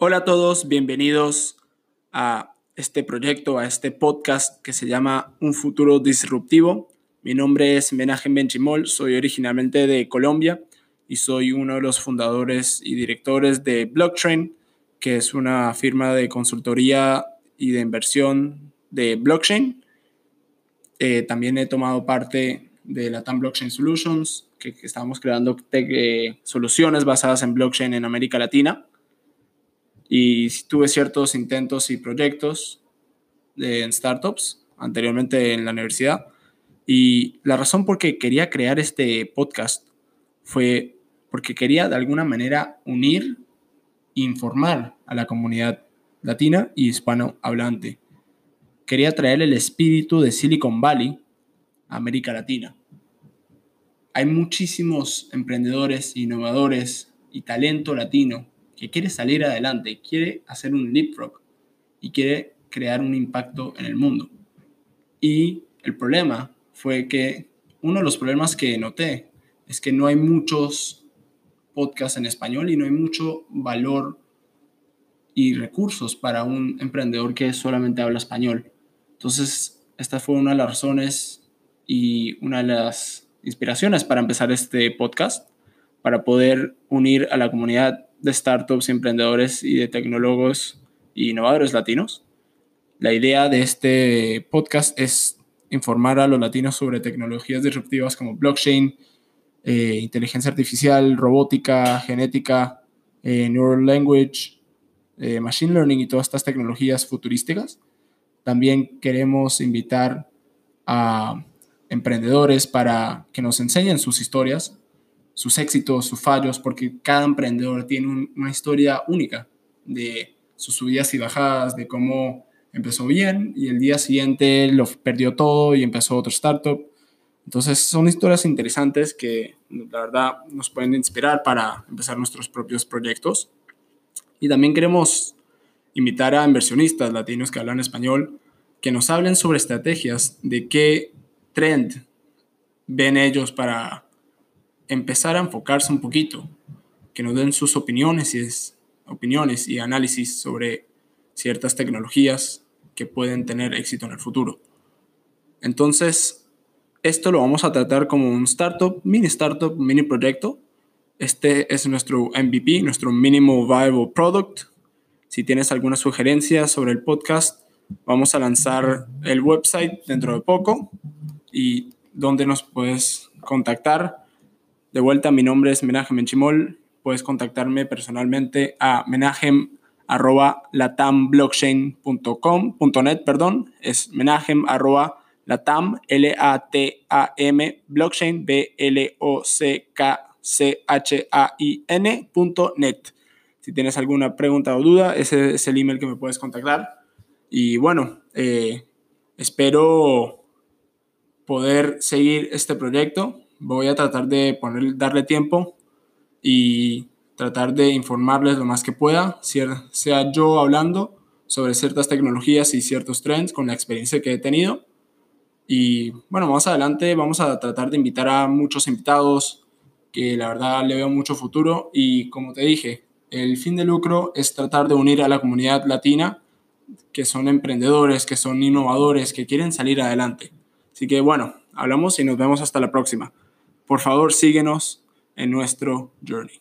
Hola a todos, bienvenidos a este proyecto, a este podcast que se llama Un futuro disruptivo. Mi nombre es Menajem Benchimol, soy originalmente de Colombia y soy uno de los fundadores y directores de Blockchain, que es una firma de consultoría y de inversión de blockchain. Eh, también he tomado parte de la TAM Blockchain Solutions, que, estamos creando eh, soluciones basadas en blockchain en América Latina. Y tuve ciertos intentos y proyectos de, en startups anteriormente en la universidad. Y la razón por que quería crear este podcast fue porque quería de alguna manera unir informar a la comunidad latina y hispanohablante. Quería traer el espíritu de Silicon Valley a América Latina. Hay muchísimos emprendedores, innovadores y talento latino que quiere salir adelante, quiere hacer un leapfrog y quiere crear un impacto en el mundo. Y el problema fue que uno de los problemas que noté es que no hay muchos podcasts en español y no hay mucho valor y recursos para un emprendedor que solamente habla español. Entonces, esta fue una de las razones y una de las inspiraciones para empezar este podcast, para poder unir a la comunidad de startups, emprendedores y de tecnólogos innovadores latinos. La idea de este podcast es informar a los latinos sobre tecnologías disruptivas como blockchain, eh, inteligencia artificial, robótica, genética, eh, neural language, eh, machine learning y todas estas tecnologías futurísticas. También queremos invitar a emprendedores para que nos enseñen sus historias, sus éxitos, sus fallos, porque cada emprendedor tiene una historia única de sus subidas y bajadas, de cómo empezó bien y el día siguiente lo perdió todo y empezó otro startup. Entonces son historias interesantes que la verdad nos pueden inspirar para empezar nuestros propios proyectos. Y también queremos invitar a inversionistas latinos que hablan español que nos hablen sobre estrategias de qué trend ven ellos para empezar a enfocarse un poquito, que nos den sus opiniones y, opiniones y análisis sobre ciertas tecnologías que pueden tener éxito en el futuro. Entonces, esto lo vamos a tratar como un startup, mini startup, mini proyecto. Este es nuestro MVP, nuestro Minimal Viable Product. Si tienes alguna sugerencia sobre el podcast, vamos a lanzar el website dentro de poco y donde nos puedes contactar de vuelta, mi nombre es Menajem Menchimol. Puedes contactarme personalmente a menajem.latamblockchain.com.net, perdón. Es menajem latam, blockchain, B-L-O-C-K-C-H-A-I-N.net. Si tienes alguna pregunta o duda, ese es el email que me puedes contactar. Y bueno, eh, espero poder seguir este proyecto voy a tratar de poner, darle tiempo y tratar de informarles lo más que pueda, sea yo hablando sobre ciertas tecnologías y ciertos trends con la experiencia que he tenido. Y bueno, más adelante vamos a tratar de invitar a muchos invitados que la verdad le veo mucho futuro y como te dije, el fin de lucro es tratar de unir a la comunidad latina que son emprendedores, que son innovadores, que quieren salir adelante. Así que bueno, hablamos y nos vemos hasta la próxima por favor síguenos en nuestro journey.